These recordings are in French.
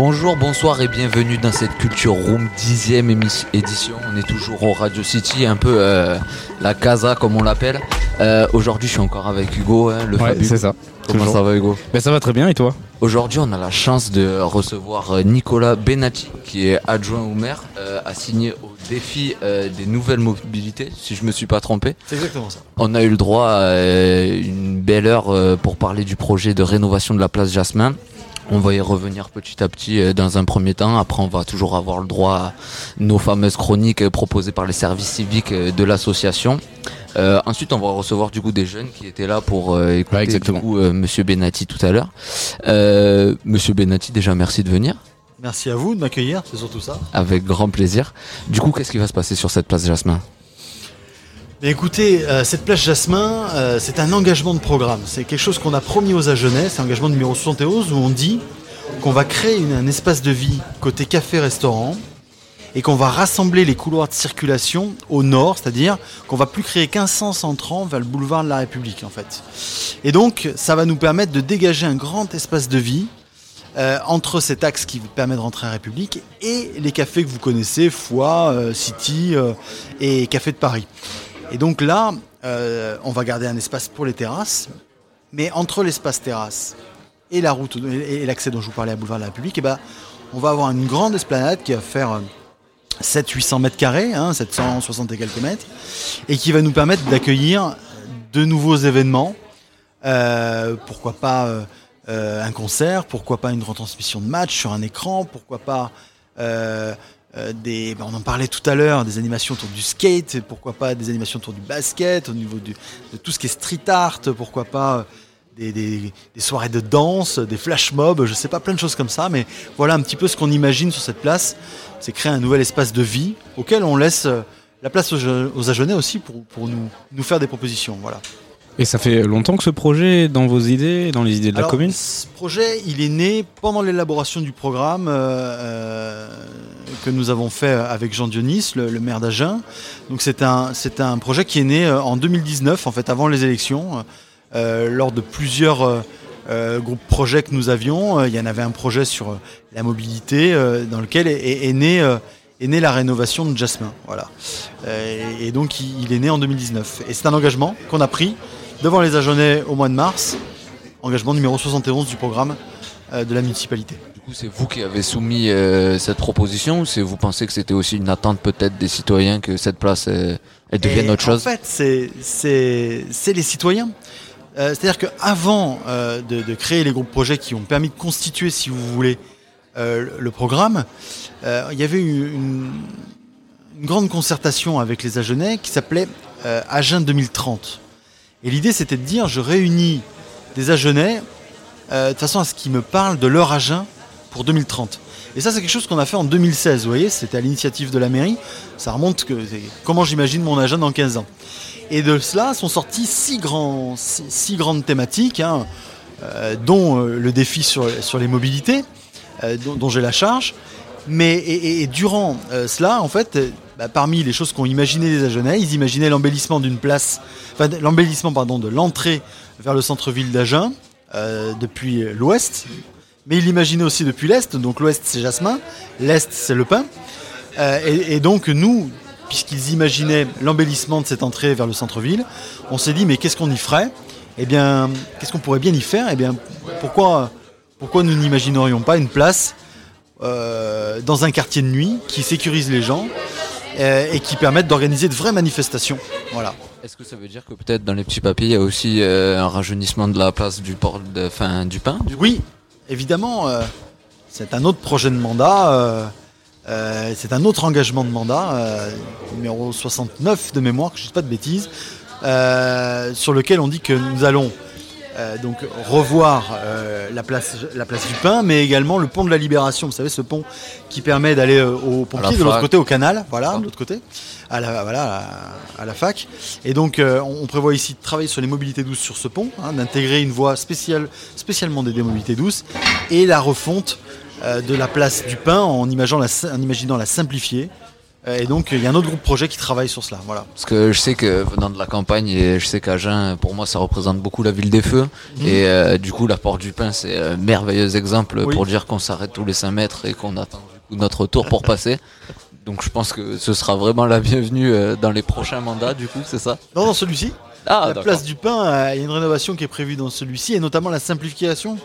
Bonjour, bonsoir et bienvenue dans cette Culture Room dixième émi- édition. On est toujours au Radio City, un peu euh, la casa comme on l'appelle. Euh, Aujourd'hui, je suis encore avec Hugo, hein, le Ouais, Fabu. c'est ça. Comment Toujours. ça va, Hugo? Ben, ça va très bien et toi? Aujourd'hui, on a la chance de recevoir euh, Nicolas Benatti, qui est adjoint au maire, euh, assigné au défi euh, des nouvelles mobilités, si je me suis pas trompé. C'est exactement ça. On a eu le droit à euh, une belle heure euh, pour parler du projet de rénovation de la place Jasmin. On va y revenir petit à petit euh, dans un premier temps. Après, on va toujours avoir le droit à nos fameuses chroniques euh, proposées par les services civiques euh, de l'association. Euh, ensuite, on va recevoir du coup des jeunes qui étaient là pour euh, écouter Ouais, exactement. du coup, euh, Monsieur Benatti tout à l'heure. Euh, Monsieur Benatti, déjà merci de venir, Merci à vous de m'accueillir, c'est surtout ça. avec grand plaisir. Du coup, qu'est-ce qui va se passer sur cette place Jasmin? Écoutez, euh, cette plage Jasmin, euh, c'est un engagement de programme. C'est quelque chose qu'on a promis aux Agenais, c'est l'engagement numéro 71 où on dit qu'on va créer un espace de vie côté café-restaurant et qu'on va rassembler les couloirs de circulation au nord, c'est-à-dire qu'on va plus créer qu'un sens entrant vers le boulevard de la République en fait. Et donc ça va nous permettre de dégager un grand espace de vie euh, entre cet axe qui permet de rentrer à République et les cafés que vous connaissez, Foix, City et Café de Paris. Et donc là, euh, on va garder un espace pour les terrasses, mais entre l'espace terrasse et la route et l'accès dont je vous parlais à Boulevard de la République, eh ben, on va avoir une grande esplanade qui va faire euh, 700-800 mètres carrés, hein, 760 et quelques mètres, et qui va nous permettre d'accueillir de nouveaux événements. Euh, pourquoi pas euh, euh, un concert, pourquoi pas une retransmission de match sur un écran, pourquoi pas euh, euh, ben, on en parlait tout à l'heure, des animations autour du skate, pourquoi pas des animations autour du basket, au niveau de tout ce qui est street art, pourquoi pas euh, des, soirées de danse, des flash mobs, je sais pas, plein de choses comme ça, mais voilà un petit peu ce qu'on imagine sur cette place, c'est créer un nouvel espace de vie auquel on laisse euh, la place aux, Agenais aussi pour, pour nous, nous faire des propositions. Voilà. Et ça fait longtemps que ce projet est dans vos idées, dans les idées de la commune Ce projet, il est né pendant l'élaboration du programme euh, euh, que nous avons fait avec Jean Dionis, le, le maire d'Agen. Donc c'est un, c'est un projet qui est né euh, en 2019, en fait avant les élections, euh, lors de plusieurs euh, groupes projets que nous avions. Euh, Il y en avait un projet sur euh, la mobilité dans lequel est, est- est né, est née la rénovation de Jasmin. Voilà. Et, et donc il, il est né en 2019. Et c'est un engagement qu'on a pris devant les Agenais au mois de mars. Engagement numéro 71 du programme euh, de la municipalité. Du coup, c'est vous qui avez soumis euh, cette proposition ou c'est vous pensez que c'était aussi une attente peut-être des citoyens que cette place euh, elle devienne autre chose? En fait, c'est- les citoyens. Euh, C'est-à-dire qu'avant de, de créer les groupes projets qui ont permis de constituer, si vous voulez, le- programme, il y avait eu une, une grande concertation avec les Agenais qui s'appelait Agen 2030. Et l'idée, c'était de dire, je réunis des Agenais euh, de façon à ce qu'ils me parlent de leur Agen pour 2030. Et ça, c'est quelque chose qu'on a fait en 2016, vous voyez, c'était à l'initiative de la mairie. Ça remonte que comment j'imagine mon agenda dans 15 ans. Et de cela sont sorties six, grandes thématiques, hein, euh, dont euh, le défi sur, les mobilités, dont j'ai la charge. Mais et, durant euh, cela, en fait, euh, bah, parmi les choses qu'ont imaginé les Agenais, ils imaginaient l'embellissement d'une place, l'embellissement pardon de l'entrée vers le centre-ville d'Agen euh, depuis l'ouest, mais ils l'imaginaient aussi depuis l'est. Donc l'ouest c'est Jasmin, l'est c'est Le Pin. Euh, et, et donc nous, puisqu'ils imaginaient l'embellissement de cette entrée vers le centre-ville, on s'est dit mais qu'est-ce qu'on y ferait? Eh bien, qu'est-ce qu'on pourrait bien y faire? Eh bien, pourquoi, pourquoi nous n'imaginerions pas une place euh, dans un quartier de nuit qui sécurise les gens euh, et qui permette d'organiser de vraies manifestations Voilà. Est-ce que ça veut dire que peut-être dans les petits papiers il y a aussi euh, un rajeunissement de la place du port de, fin, du pain du Oui, évidemment, euh, c'est un autre projet de mandat. c'est un autre engagement de mandat, numéro 69 de mémoire, que je ne dis pas de bêtises, sur lequel on dit que nous allons euh, donc revoir euh, la, place, la place du Pin, mais également le pont de la Libération. Vous savez, ce pont qui permet d'aller euh, au pompier de l'autre côté, au canal, voilà, Ah. de l'autre côté, à la, voilà, à la, à la fac. Et donc, euh, on on prévoit ici de travailler sur les mobilités douces sur ce pont, hein, d'intégrer une voie spéciale, spécialement aux mobilités douces, et la refonte de la place du Pin en imaginant la, en imaginant la simplifier. Et donc, il y a un autre groupe projet qui travaille sur cela. Voilà. Parce que je sais que venant de la campagne, et je sais qu'Agen, pour moi, ça représente beaucoup la ville des feux. Et euh, du coup, la porte du Pin, c'est un merveilleux exemple Oui. pour dire qu'on s'arrête tous les 5 mètres et qu'on attend notre tour pour passer. Donc je pense que ce sera vraiment la bienvenue euh, dans les prochains mandats, du coup, c'est ça? Non, dans celui-ci, Ah, la place du pain, euh, il y a une rénovation qui est prévue dans celui-ci, et notamment la simplification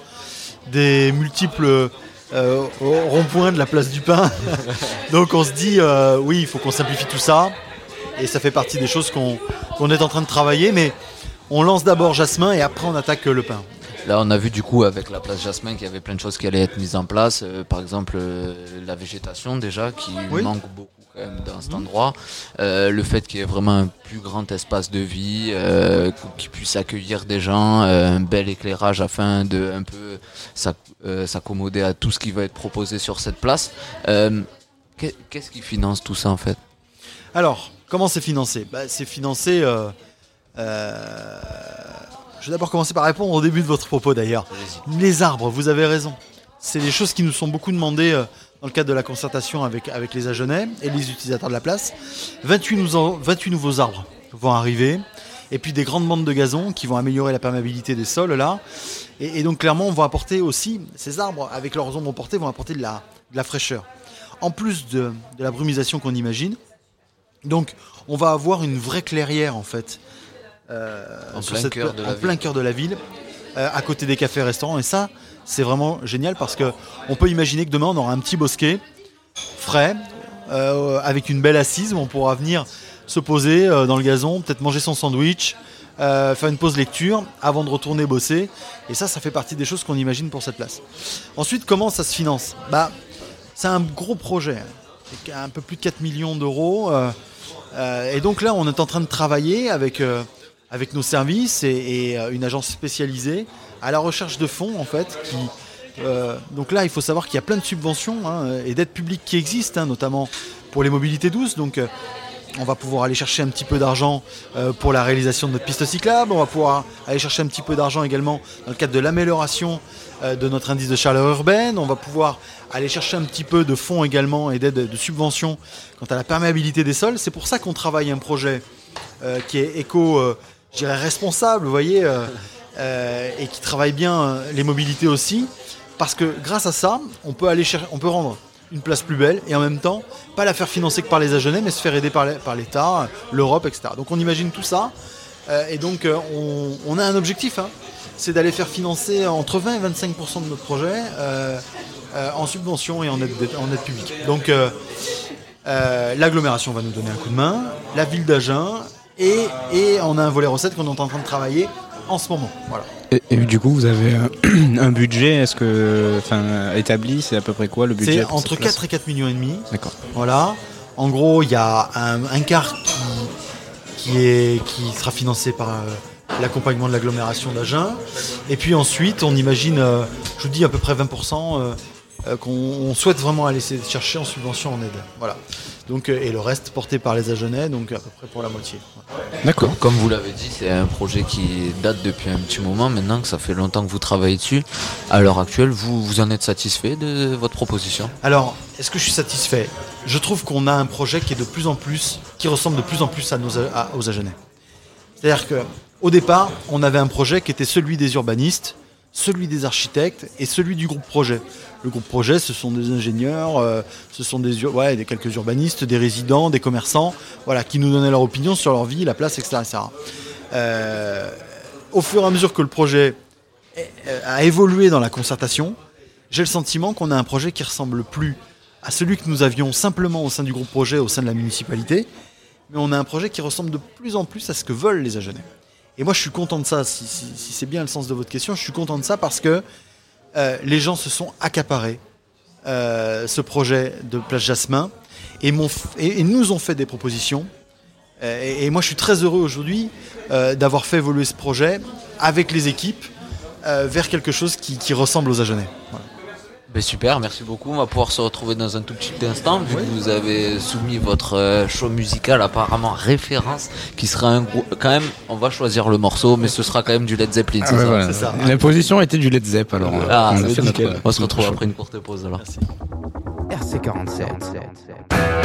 des multiples euh, ronds-points de la place du pain. Donc on se dit, euh, oui, il faut qu'on simplifie tout ça, et ça fait partie des choses qu'on est en train de travailler, mais on lance d'abord Jasmin, et après on attaque le pain. Là, on a vu du coup avec la place Jasmin qu'il y avait plein de choses qui allaient être mises en place. Euh, par exemple, euh, la végétation déjà qui Oui. manque beaucoup quand même dans cet endroit. Euh, le fait qu'il y ait vraiment un plus grand espace de vie, euh, qui puisse accueillir des gens, euh, un bel éclairage afin de un peu euh, s'accommoder à tout ce qui va être proposé sur cette place. Euh, qu'est- Qu'est-ce qui finance tout ça en fait? Alors, comment c'est financé? Bah, C'est financé... euh, euh, je vais d'abord commencer par répondre au début de votre propos d'ailleurs. Les arbres, vous avez raison. C'est des choses qui nous sont beaucoup demandées euh, dans le cadre de la concertation avec, avec les Agenais et les utilisateurs de la place. 28, nous- 28 nouveaux arbres vont arriver. Et puis des grandes bandes de gazon qui vont améliorer la perméabilité des sols là. Et, et donc clairement, on va apporter aussi, ces arbres, avec leurs ombres portées, vont apporter de la, de la fraîcheur. En plus de, de la brumisation qu'on imagine. Donc on va avoir une vraie clairière en fait. Euh, En sur plein cette cœur de la en ville. plein cœur de la ville, euh, à côté des cafés et restaurants. Et ça, c'est vraiment génial parce que on peut imaginer que demain on aura un petit bosquet frais, euh, avec une belle assise où on pourra venir se poser euh, dans le gazon, peut-être manger son sandwich, euh, faire une pause lecture avant de retourner bosser. Et ça, ça fait partie des choses qu'on imagine pour cette place. Ensuite, comment ça se finance? Bah, c'est un gros projet, C'est un peu plus de 4 millions d'euros. et donc là, on est en train de travailler avec, avec nos services et, euh, une agence spécialisée à la recherche de fonds, en fait. Euh, donc là, il faut savoir qu'il y a plein de subventions hein, et d'aides publiques qui existent, hein, notamment pour les mobilités douces. Donc, euh, on va pouvoir aller chercher un petit peu d'argent pour la réalisation de notre piste cyclable. On va pouvoir aller chercher un petit peu d'argent également dans le cadre de l'amélioration de notre indice de chaleur urbaine. On va pouvoir aller chercher un petit peu de fonds également et d'aide de subventions quant à la perméabilité des sols. C'est pour ça qu'on travaille un projet qui est éco, je dirais responsable, vous voyez, euh, euh, et qui travaille bien euh, les mobilités aussi, parce que grâce à ça, on peut aller chercher, on peut rendre une place plus belle et en même temps pas la faire financer que par les Agenais, mais se faire aider par l'État, l'Europe, etc. Donc on imagine tout ça, et donc on, a un objectif, hein, c'est d'aller faire financer entre 20 et 25% de notre projet en subvention et en aide, publique. Donc l'agglomération va nous donner un coup de main, la ville d'Agen, et, et on a un volet recettes qu'on est en train de travailler en ce moment. Voilà. Et, et du coup, vous avez euh, un budget, est-ce que, enfin, établi, c'est à peu près quoi le budget C'est entre cette place 4 et 4 millions et demi. D'accord. Voilà. En gros, il y a un, un quart qui, qui, est, qui sera financé par euh, l'accompagnement de l'agglomération d'Agen. Et puis ensuite, on imagine, euh, je vous dis à peu près 20% euh, euh, qu'on on souhaite vraiment aller chercher en subvention en aide. Voilà. Donc, euh, et le reste porté par les Agenais, donc à peu près pour la moitié. D'accord. Comme, comme vous l'avez dit, c'est un projet qui date depuis un petit moment maintenant, que ça fait longtemps que vous travaillez dessus. À l'heure actuelle, vous, vous en êtes satisfait de votre proposition? Alors, est-ce que je suis satisfait? Je trouve qu'on a un projet qui est de plus en plus, qui ressemble de plus en plus à nos, à- aux Agenais. C'est-à-dire que, au départ, on avait un projet qui était celui des urbanistes, celui des architectes et celui du groupe projet. Le groupe projet, ce sont des ingénieurs, euh, ce sont des, quelques urbanistes, des résidents, des commerçants, voilà, qui nous donnaient leur opinion sur leur vie, la place, etc. Euh, au fur et à mesure que le projet est- a évolué dans la concertation, j'ai le sentiment qu'on a un projet qui ressemble plus à celui que nous avions simplement au sein du groupe projet, au sein de la municipalité, mais on a un projet qui ressemble de plus en plus à ce que veulent les Agenais. Et moi, je suis content de ça, si, c'est bien le sens de votre question, je suis content de ça parce que euh, les gens se sont accaparés euh, ce projet de Place Jasmin et, nous ont fait des propositions. Euh, et, moi, je suis très heureux aujourd'hui d'avoir fait évoluer ce projet avec les équipes vers quelque chose qui, ressemble aux Agenais. Ben super, merci beaucoup. On va pouvoir se retrouver dans un tout petit instant, vu que vous avez soumis votre euh, show musical apparemment référence, qui sera un gros... Quand même, on va choisir le morceau, mais ce sera quand même du Led Zeppelin, Ah c'est ouais, ça? voilà. c'est ça. La position était du Led Zepp alors. Ah, on notre, nickel. On se notre retrouve après une courte pause alors. Merci. RC47.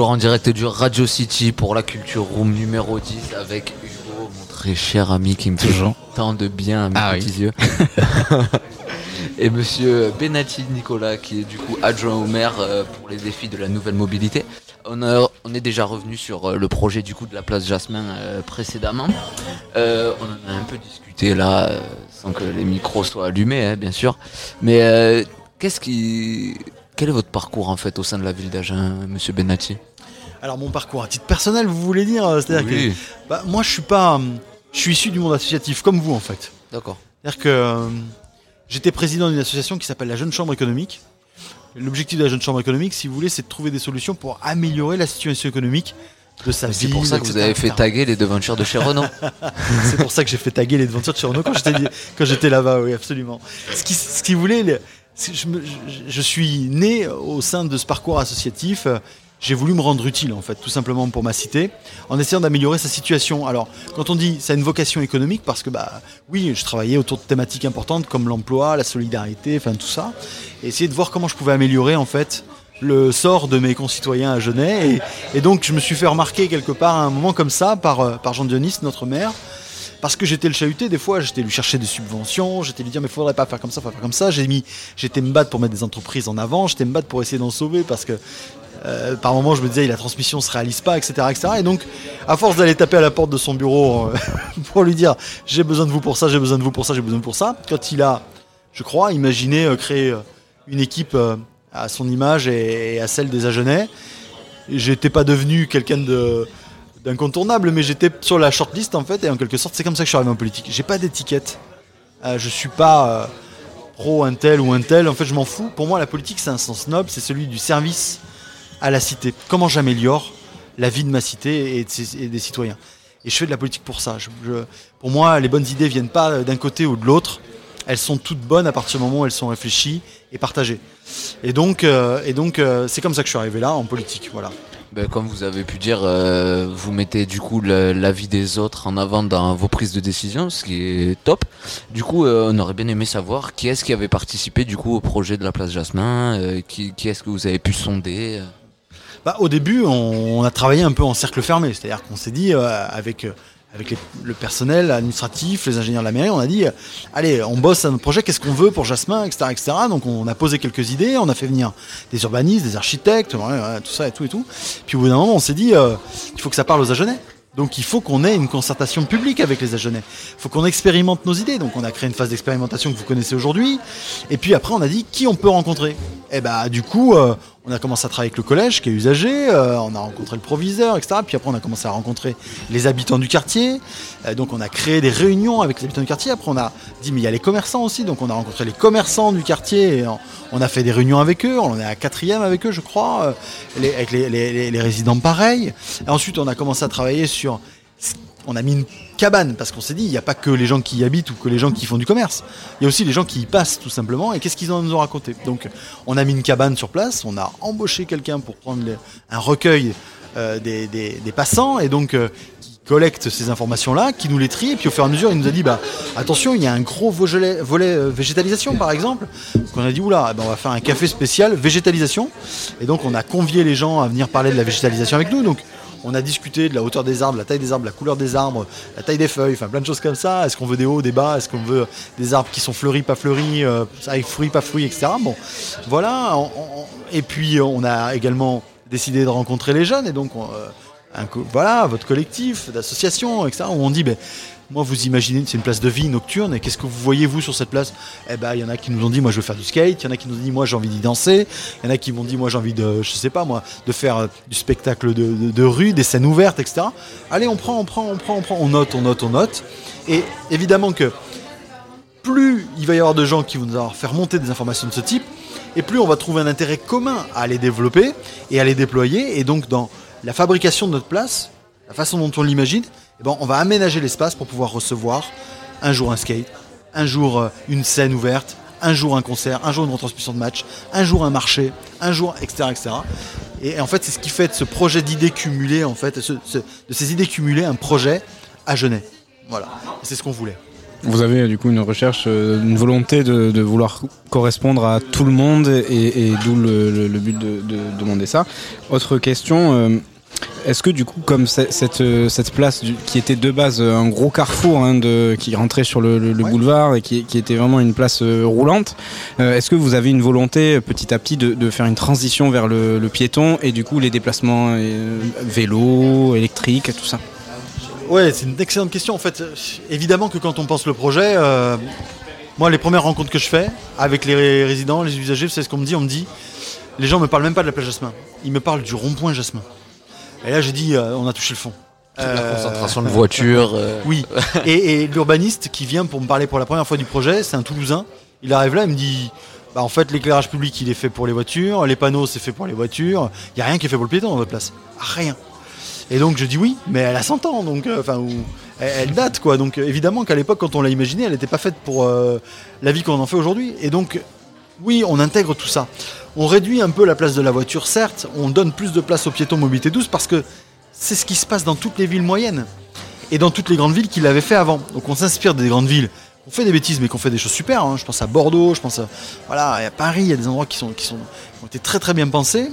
Toujours en direct du Radio City pour la Culture Room numéro 10 avec Hugo, mon très cher ami qui me fait tant de bien à mes Ah petits yeux. Et monsieur Benati Nicolas qui est du coup adjoint au maire euh, pour les défis de la nouvelle mobilité. On, a- on est déjà revenu sur euh, le projet du coup de la place Jasmin euh, précédemment. Euh, on en a un peu discuté là, sans que les micros soient allumés hein, bien sûr. Mais euh, qu'est-ce qui... Quel est votre parcours en fait au sein de la ville d'Agen, monsieur Benati? Alors mon parcours à titre personnel, vous voulez dire euh, C'est-à-dire Oui. que bah, moi je suis pas, hum, je suis issu du monde associatif comme vous en fait. D'accord. C'est-à-dire que euh, j'étais président d'une association qui s'appelle la Jeune Chambre économique. L'objectif de la Jeune Chambre économique, si vous voulez, c'est de trouver des solutions pour améliorer la situation économique de sa C'est pour ça que vous avez fait taguer les devantures de chez Renault. C'est pour ça que j'ai fait taguer les devantures de chez Renault quand j'étais quand j'étais là-bas, oui, absolument. Ce qui, ce qui voulait, je- je suis né au sein de ce parcours associatif. J'ai voulu me rendre utile, en fait, tout simplement pour ma cité, en essayant d'améliorer sa situation. Alors, quand on dit ça a une vocation économique, parce que, bah, oui, je travaillais autour de thématiques importantes comme l'emploi, la solidarité, enfin tout ça, et essayer de voir comment je pouvais améliorer, en fait, le sort de mes concitoyens à Genève. Et, donc, je me suis fait remarquer quelque part à un moment comme ça par, euh, Jean Dionis, notre maire, parce que j'étais le chahuté, des fois, j'étais lui chercher des subventions, j'étais lui dire mais faudrait pas faire comme ça, faudrait faire comme ça. J'ai mis, j'étais me battre pour mettre des entreprises en avant, j'étais me battre pour essayer d'en sauver parce que euh, par moment je me disais la transmission se réalise pas, etc., etc. Et donc, à force d'aller taper à la porte de son bureau euh, pour lui dire j'ai besoin de vous pour ça, j'ai besoin de vous pour ça, j'ai besoin de vous pour ça, quand il a, je crois, imaginé euh, créer une équipe à son image et, à celle des Agenais, j'étais pas devenu quelqu'un de d'incontournable, mais j'étais sur la shortlist en fait, et en quelque sorte, c'est comme ça que je suis arrivé en politique. J'ai pas d'étiquette. Je suis pas pro un tel ou un tel. En fait, je m'en fous. Pour moi, la politique, c'est un sens noble, c'est celui du service à la cité. Comment j'améliore la vie de ma cité et, des citoyens. Et je fais de la politique pour ça. Pour moi, les bonnes idées viennent pas d'un côté ou de l'autre. Elles sont toutes bonnes à partir du moment où elles sont réfléchies et partagées. Et donc, euh, euh, c'est comme ça que je suis arrivé là en politique. Voilà. Ben, comme vous avez pu dire, euh, vous mettez du coup l'avis des autres en avant dans vos prises de décision, ce qui est top. Du coup, euh, on aurait bien aimé savoir qui est-ce qui avait participé du coup au projet de la place Jasmin, euh, qui est-ce que vous avez pu sonder. Bah, au début, on, a travaillé un peu en cercle fermé, c'est-à-dire qu'on s'est dit euh, avec euh, avec le personnel administratif, les ingénieurs de la mairie, on a dit euh, allez, on bosse à notre projet, qu'est-ce qu'on veut pour Jasmin, etc., etc. Donc on a posé quelques idées, on a fait venir des urbanistes, des architectes, tout ça et tout et tout. Puis au bout d'un moment, on s'est dit il faut que ça parle aux Agenais. Donc il faut qu'on ait une concertation publique avec les Agenais. Il faut qu'on expérimente nos idées. Donc on a créé une phase d'expérimentation que vous connaissez aujourd'hui. Et puis après, on a dit qui on peut rencontrer? Et bah du coup, on a commencé à travailler avec le collège qui est usagé. euh, on a rencontré le proviseur, etc. Puis après, on a commencé à rencontrer les habitants du quartier. Euh, donc on a créé des réunions avec les habitants du quartier. Après, on a dit mais il y a les commerçants aussi. Donc on a rencontré les commerçants du quartier. Et on, a fait des réunions avec eux. On est à quatrième avec eux, je crois. euh, avec les résidents pareil. Et ensuite, on a commencé à travailler sur on a mis une cabane parce qu'on s'est dit il n'y a pas que les gens qui y habitent ou que les gens qui font du commerce. Il y a aussi les gens qui y passent tout simplement. Et qu'est-ce qu'ils nous ont raconté? Donc on a mis une cabane sur place, on a embauché quelqu'un pour prendre un recueil euh, des, passants et donc euh, qui collecte ces informations-là, qui nous les trie et puis au fur et à mesure il nous a dit bah attention il y a un gros volet, volet euh, végétalisation par exemple. Donc on a dit oula eh ben, on va faire un café spécial végétalisation et donc on a convié les gens à venir parler de la végétalisation avec nous. Donc on a discuté de la hauteur des arbres, la taille des arbres, la couleur des arbres, la taille des feuilles, enfin plein de choses comme ça. Est-ce qu'on veut des hauts, des bas? Est-ce qu'on veut des arbres qui sont fleuris, pas fleuris, euh, avec fruits, pas fruits, etc. Bon, voilà. et puis on a également décidé de rencontrer les jeunes et donc on, euh, voilà votre collectif d'associations, etc. Où on dit ben moi, vous imaginez, c'est une place de vie nocturne, et qu'est-ce que vous voyez, vous, sur cette place? Eh ben, il y en a qui nous ont dit, moi, je veux faire du skate, il y en a qui nous ont dit, moi, j'ai envie d'y danser, il y en a qui m'ont dit, moi, j'ai envie de, je sais pas, moi, de faire euh, du spectacle de, de- rue, des scènes ouvertes, etc. Allez, on prend, on prend, on prend, on prend, on note, on note, on note. Et évidemment que plus il va y avoir de gens qui vont nous faire monter des informations de ce type, et plus on va trouver un intérêt commun à les développer et à les déployer. Et donc, dans la fabrication de notre place, la façon dont on l'imagine, eh ben, on va aménager l'espace pour pouvoir recevoir un jour un skate, un jour euh, une scène ouverte, un jour un concert, un jour une retransmission de match, un jour un marché, un jour, etc. etc. Et en fait, c'est ce qui fait de ce projet d'idées cumulées, en fait, de ces idées cumulées, un projet à Genève. Voilà, c'est ce qu'on voulait. Vous avez du coup une recherche, euh, une volonté de, vouloir correspondre à tout le monde et, d'où le, but de, de demander ça. Autre question, euh, est-ce que du coup comme cette, euh, cette place du- qui était de base euh, un gros carrefour hein, de, qui rentrait sur le, le- le Ouais. boulevard et qui, qui était vraiment une place euh, roulante, euh, est-ce que vous avez une volonté petit à petit de, de faire une transition vers le, le piéton et du coup les déplacements euh, vélo, électrique, tout ça? Ouais, c'est une excellente question. En fait, évidemment que quand on pense le projet, moi, les premières rencontres que je fais avec les ré- résidents, les usagers, vous savez ce qu'on me dit On me dit, les gens me parlent même pas de la plage Jasmin. Ils me parlent du rond-point Jasmin. Et là, j'ai dit, euh, on a touché le fond. La Euh, concentration de voitures. euh, Oui. Et, et l'urbaniste qui vient pour me parler pour la première fois du projet, c'est un Toulousain. Il arrive là, il me dit. Bah en fait, l'éclairage public, il est fait pour les voitures, les panneaux, c'est fait pour les voitures. Il n'y a rien qui est fait pour le piéton dans votre place. Rien. Et donc je dis oui, mais elle a 100 ans, donc enfin, elle, elle date quoi. Donc évidemment qu'à l'époque, quand on l'a imaginée, elle n'était pas faite pour euh, la vie qu'on en fait aujourd'hui. Et donc oui, on intègre tout ça. On réduit un peu la place de la voiture, certes. On donne plus de place aux piétons mobilité douce parce que c'est ce qui se passe dans toutes les villes moyennes et dans toutes les grandes villes qui l'avaient fait avant. Donc on s'inspire des grandes villes. On fait des bêtises, mais qu'on fait des choses super. hein. Je pense à Bordeaux, je pense à, voilà, à Paris, il y a des endroits qui, sont, ont été très très bien pensés.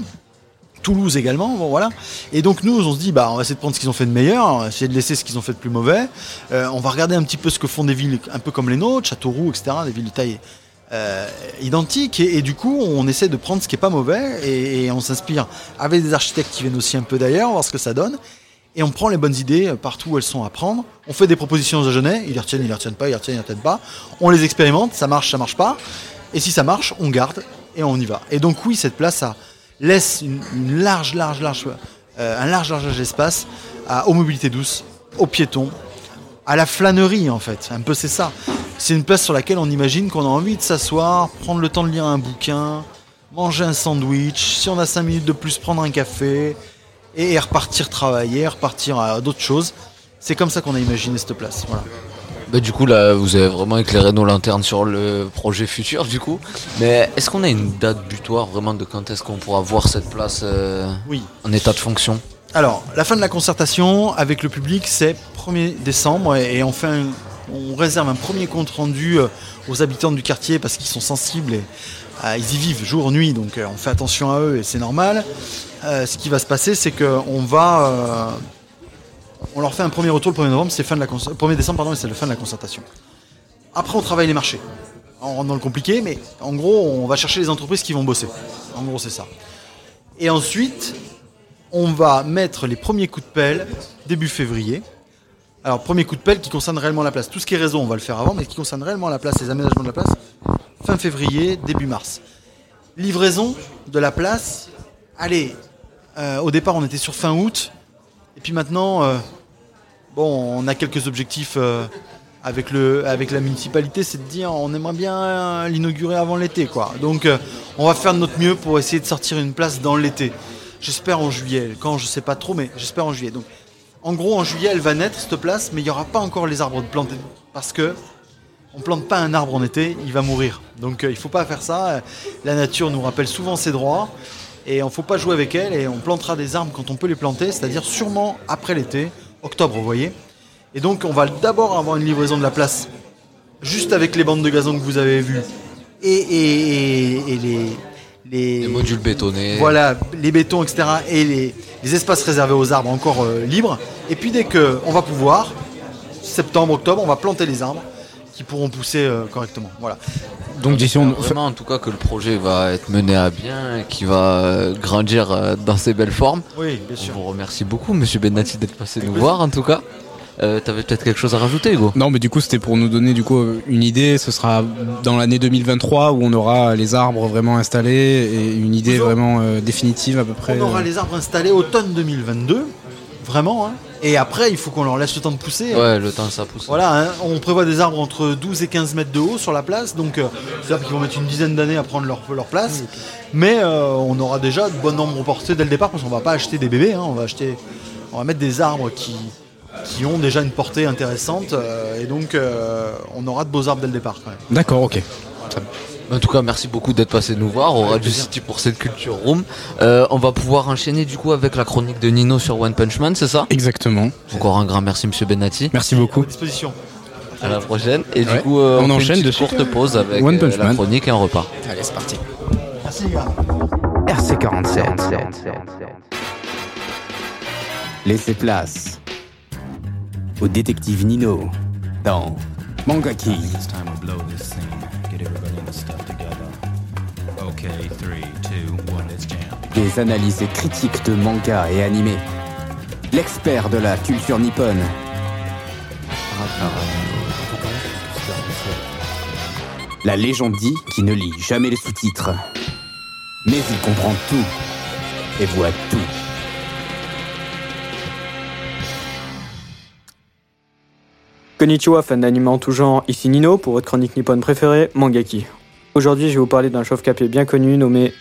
Toulouse également, bon voilà. Et donc nous, on se dit, bah, on va essayer de prendre ce qu'ils ont fait de meilleur, on va essayer de laisser ce qu'ils ont fait de plus mauvais. Euh, on va regarder un petit peu ce que font des villes un peu comme les nôtres, Châteauroux, etc., des villes de taille euh, identique et, du coup on essaie de prendre ce qui est pas mauvais et, on s'inspire avec des architectes qui viennent aussi un peu d'ailleurs voir ce que ça donne. Et on prend les bonnes idées euh, partout où elles sont à prendre. On fait des propositions aux Agenais ils les retiennent ils les retiennent pas ils les retiennent ils retiennent pas. On les expérimente ça marche ça marche pas. Et si ça marche on garde et on y va. Et donc oui cette place laisse une, large large large euh, un large large d'espace à, aux mobilités douces, aux piétons, à la flânerie en fait. Un peu c'est ça. C'est une place sur laquelle on imagine qu'on a envie de s'asseoir, prendre le temps de lire un bouquin, manger un sandwich, si on a 5 minutes de plus, prendre un café et, repartir travailler, repartir à d'autres choses. C'est comme ça qu'on a imaginé cette place. Voilà. Bah, du coup, là, vous avez vraiment éclairé nos lanternes sur le projet futur, du coup. Mais est-ce qu'on a une date butoir vraiment de quand est-ce qu'on pourra voir cette place euh, Oui. en état de fonction? Alors, la fin de la concertation avec le public, c'est 1er décembre et, on, on réserve un premier compte rendu euh, aux habitants du quartier parce qu'ils sont sensibles et euh, ils y vivent jour, nuit, donc euh, on fait attention à eux et c'est normal. Ce qui va se passer, c'est qu'on va. on leur fait un premier retour le 1er novembre, c'est fin de la concer- 1er décembre, pardon, et c'est la fin de la concertation. Après, on travaille les marchés. On rentre dans le compliqué, mais en gros, on va chercher les entreprises qui vont bosser. En gros, c'est ça. Et ensuite, on va mettre les premiers coups de pelle début février. Alors, premier coup de pelle qui concerne réellement la place. Tout ce qui est réseau, on va le faire avant, mais qui concerne réellement la place, les aménagements de la place, fin février, début mars. Livraison de la place, allez, euh, au départ, on était sur fin août, et puis maintenant, euh, bon, on a quelques objectifs euh, avec, la municipalité, c'est de dire on aimerait bien l'inaugurer avant l'été. Donc, on va faire de notre mieux pour essayer de sortir une place dans l'été. J'espère en juillet, quand je sais pas trop, mais j'espère en juillet. Donc, en gros, en juillet, elle va naître cette place, mais il n'y aura pas encore les arbres de plantés parce que on plante pas un arbre en été, il va mourir. Donc, euh, il faut pas faire ça. La nature nous rappelle souvent ses droits et on faut pas jouer avec elle et on plantera des arbres quand on peut les planter, c'est-à-dire sûrement après l'été, octobre, vous voyez. Et donc, on va d'abord avoir une livraison de la place juste avec les bandes de gazon que vous avez vues et- et les, les, Les modules bétonnés. voilà, les bétons, etc. et les, les espaces réservés aux arbres encore euh, libres. Et puis dès que on va pouvoir, septembre, octobre, on va planter les arbres qui pourront pousser euh, correctement. Voilà. Donc d'ici on... Vraiment, en tout cas, que le projet va être mené à bien, qui va euh, grandir euh, dans ses belles formes. Oui, bien On sûr. vous remercie beaucoup, monsieur Benati, d'être passé nous plaisir. voir, en tout cas. Euh, T'avais peut-être quelque chose à rajouter, Hugo? Non, mais du coup, c'était pour nous donner du coup une idée. Ce sera dans l'année 2023 où on aura les arbres vraiment installés et une idée vraiment euh, définitive à peu près. On aura euh. les arbres installés automne 2022, vraiment. hein. Et après, il faut qu'on leur laisse le temps de pousser. Ouais, le temps, ça pousse. Voilà, hein, on prévoit des arbres entre 12 et 15 mètres de haut sur la place, donc euh, c'est-à-dire qu'ils vont mettre une dizaine d'années à prendre leur, leur place. Mais euh, on aura déjà de bon nombre portés dès le départ, parce qu'on va pas acheter des bébés, hein, on va acheter, on va mettre des arbres qui, qui ont déjà une portée intéressante, euh, et donc euh, on aura de beaux arbres dès le départ quand même. D'accord, ok. En tout cas, merci beaucoup d'être passé nous voir au Radio City pour cette Culture Room. Euh, on va pouvoir enchaîner du coup avec la chronique de Nino sur One Punch Man, c'est ça? Exactement. Encore un grand merci, monsieur Benati. Merci À beaucoup. votre disposition. À la prochaine. Et Ouais. du coup, euh, On on, enchaîne une de courte pause avec One euh, Punch la Man. chronique et un repas. Allez, c'est parti. Merci les gars. RC47. Laissez place au détective Nino dans let's jam. Des analyses critiques de manga et animés. L'expert de la culture nippone. La légende dit qu'il ne lit jamais les sous-titres. Mais il comprend tout et voit tout. Konnichiwa, fan d'anime en tout genre, ici Nino pour votre chronique nippone préférée, Mangaki. Aujourd'hui, je vais vous parler d'un chauve-capé bien connu nommé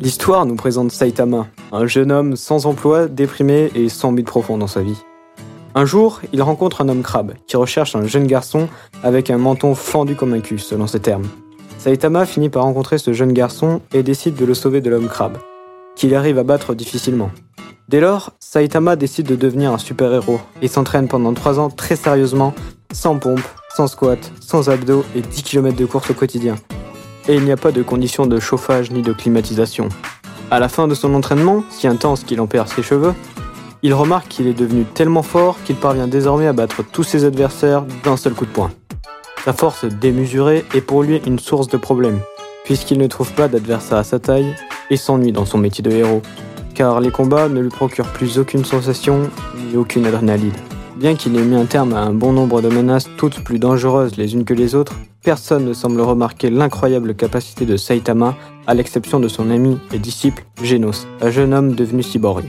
L'histoire nous présente Saitama, un jeune homme sans emploi, déprimé et sans but profond dans sa vie. Un jour, il rencontre un homme crabe qui recherche un jeune garçon avec un menton fendu comme un cul, selon ses termes. Saitama finit par rencontrer ce jeune garçon et décide de le sauver de l'homme crabe, qu'il arrive à battre difficilement. Dès lors, Saitama décide de devenir un super-héros et s'entraîne pendant 3 ans très sérieusement, sans pompe, sans squat, sans abdos et 10 km de course au quotidien. Et il n'y a pas de conditions de chauffage ni de climatisation. À la fin de son entraînement, si intense qu'il en perd ses cheveux, il remarque qu'il est devenu tellement fort qu'il parvient désormais à battre tous ses adversaires d'un seul coup de poing. Sa force démesurée est pour lui une source de problème, puisqu'il ne trouve pas d'adversaire à sa taille et s'ennuie dans son métier de héros, car les combats ne lui procurent plus aucune sensation ni aucune adrénaline. Bien qu'il ait mis un terme à un bon nombre de menaces, toutes plus dangereuses les unes que les autres, personne ne semble remarquer l'incroyable capacité de Saitama, à l'exception de son ami et disciple Genos, un jeune homme devenu cyborg.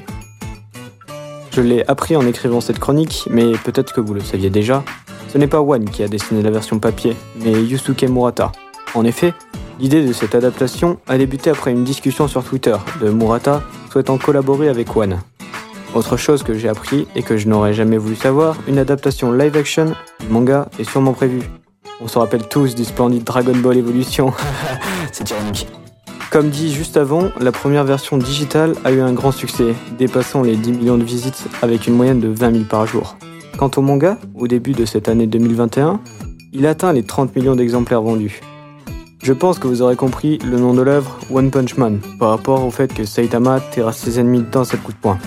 Je l'ai appris en écrivant cette chronique, mais peut-être que vous le saviez déjà, ce n'est pas One qui a dessiné la version papier, mais Yusuke Murata. En effet, l'idée de cette adaptation a débuté après une discussion sur Twitter de Murata souhaitant collaborer avec One. Autre chose que j'ai appris et que je n'aurais jamais voulu savoir, une adaptation live-action du manga est sûrement prévue. On se rappelle tous du splendide Dragon Ball Evolution. C'est ironique. Comme dit juste avant, la première version digitale a eu un grand succès, dépassant les 10 millions de visites avec une moyenne de 20 000 par jour. Quant au manga, au début de cette année 2021, il atteint les 30 millions d'exemplaires vendus. Je pense que vous aurez compris le nom de l'œuvre One Punch Man, par rapport au fait que Saitama terrasse ses ennemis d'un seul coup de poing.